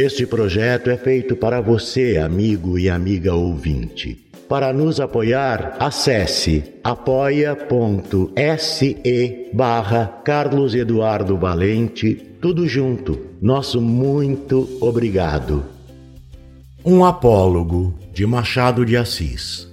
Este projeto é feito para você, amigo e amiga ouvinte. Para nos apoiar, acesse apoia.se barra Carlos Eduardo Valente, tudo junto. Nosso muito obrigado. Um apólogo de Machado de Assis.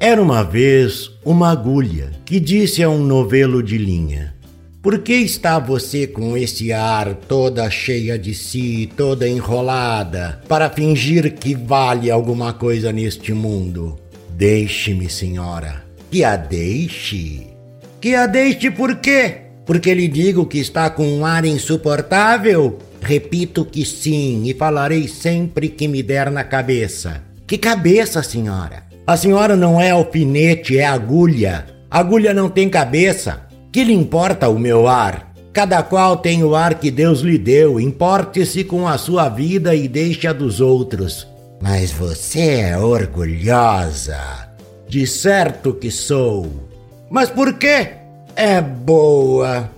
Era uma vez uma agulha que disse a um novelo de linha: Por que está você com esse ar toda cheia de si, toda enrolada, para fingir que vale alguma coisa neste mundo? Deixe-me, senhora. Que a deixe. Que a deixe por quê? Porque lhe digo que está com um ar insuportável? Repito que sim, e falarei sempre que me der na cabeça. Que cabeça, senhora? A senhora não é alfinete, é agulha. Agulha não tem cabeça. Que lhe importa o meu ar? Cada qual tem o ar que Deus lhe deu. Importe-se com a sua vida e deixe a dos outros. Mas você é orgulhosa. De certo que sou. Mas por quê? É boa.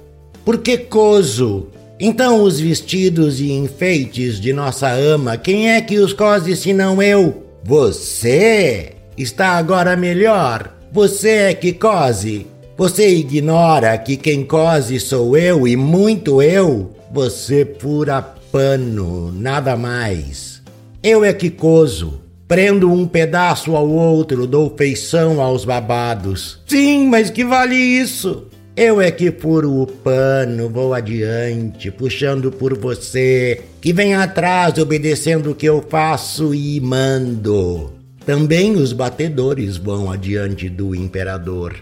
Porque coso. Então os vestidos e enfeites de nossa ama, quem é que os cose senão eu? Você está agora melhor. Você é que cose. Você ignora que quem cose sou eu e muito eu. Você pura pano, nada mais. Eu é que coso. Prendo um pedaço ao outro, dou feição aos babados. Sim, mas que vale isso? Eu é que furo o pano, vou adiante, puxando por você, que vem atrás obedecendo o que eu faço e mando. Também os batedores vão adiante do imperador.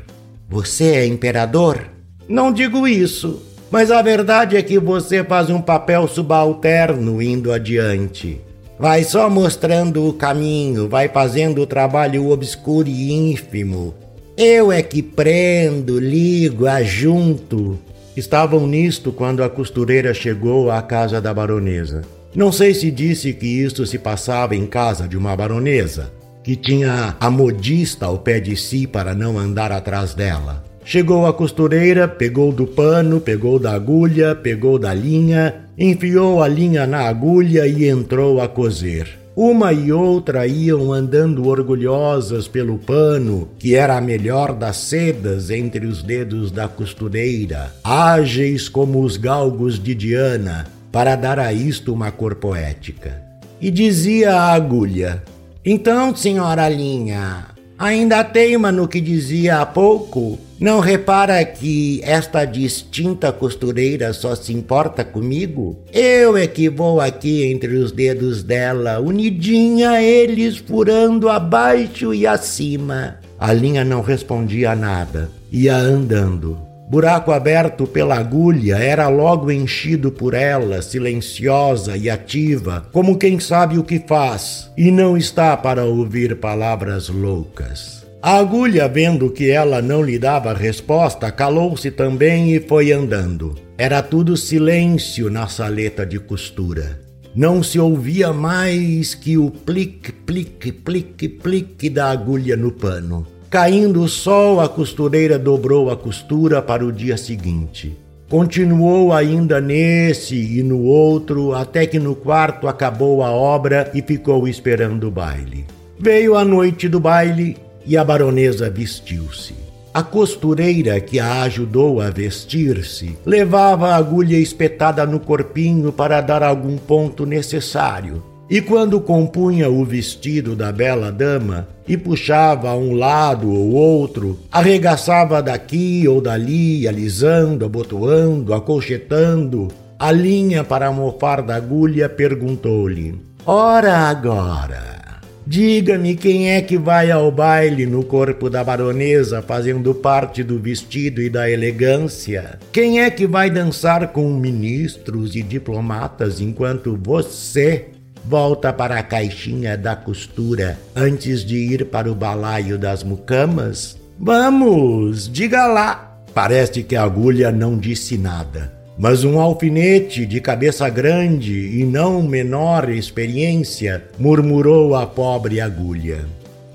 Você é imperador? Não digo isso, mas a verdade é que você faz um papel subalterno indo adiante. Vai só mostrando o caminho, vai fazendo o trabalho obscuro e ínfimo. Eu é que prendo, ligo, ajunto. Estavam nisto quando a costureira chegou à casa da baronesa. Não sei se disse que isto se passava em casa de uma baronesa, que tinha a modista ao pé de si para não andar atrás dela. Chegou a costureira, pegou do pano, pegou da agulha, pegou da linha, enfiou a linha na agulha e entrou a coser. Uma e outra iam andando orgulhosas pelo pano, que era a melhor das sedas entre os dedos da costureira, ágeis como os galgos de Diana, para dar a isto uma cor poética. E dizia a agulha: Então, senhora Linha, ainda teima no que dizia há pouco? Não repara que esta distinta costureira só se importa comigo? Eu é que vou aqui entre os dedos dela, unidinha eles furando abaixo e acima. A linha não respondia nada, ia andando. Buraco aberto pela agulha era logo enchido por ela, silenciosa e ativa, como quem sabe o que faz e não está para ouvir palavras loucas. A agulha, vendo que ela não lhe dava resposta, calou-se também e foi andando. Era tudo silêncio na saleta de costura. Não se ouvia mais que o plique, plique, plique, plique da agulha no pano. Caindo o sol, a costureira dobrou a costura para o dia seguinte. Continuou ainda nesse e no outro, até que no quarto acabou a obra e ficou esperando o baile. Veio a noite do baile e a baronesa vestiu-se. A costureira que a ajudou a vestir-se levava a agulha espetada no corpinho para dar algum ponto necessário. E quando compunha o vestido da bela dama e puxava a um lado ou outro, arregaçava daqui ou dali, alisando, abotoando, acolchetando, a linha para mofar da agulha perguntou-lhe: Ora agora, Diga-me quem é que vai ao baile no corpo da baronesa, fazendo parte do vestido e da elegância? Quem é que vai dançar com ministros e diplomatas enquanto você volta para a caixinha da costura antes de ir para o balaio das mucamas? Vamos, diga lá. Parece que a agulha não disse nada mas um alfinete de cabeça grande e não menor experiência murmurou a pobre agulha.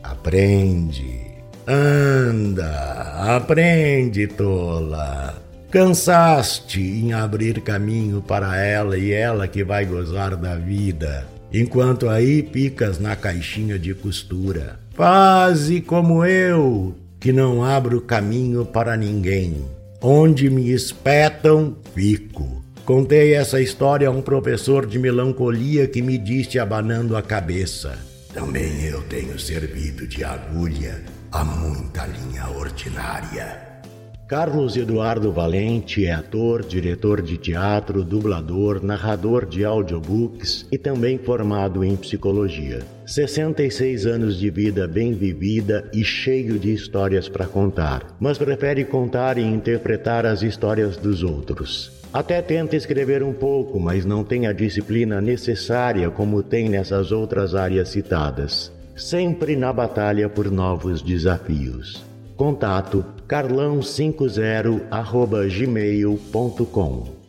Aprende, anda, aprende, tola. Cansaste em abrir caminho para ela e ela que vai gozar da vida, enquanto aí picas na caixinha de costura. Faze como eu, que não abro caminho para ninguém. Onde me espetam, fico. Contei essa história a um professor de melancolia que me disse abanando a cabeça. Também eu tenho servido de agulha a muita linha ordinária. Carlos Eduardo Valente é ator, diretor de teatro, dublador, narrador de audiobooks e também formado em psicologia. 66 anos de vida bem vivida e cheio de histórias para contar, mas prefere contar e interpretar as histórias dos outros. Até tenta escrever um pouco, mas não tem a disciplina necessária como tem nessas outras áreas citadas. Sempre na batalha por novos desafios. Contato carlão50 gmail.com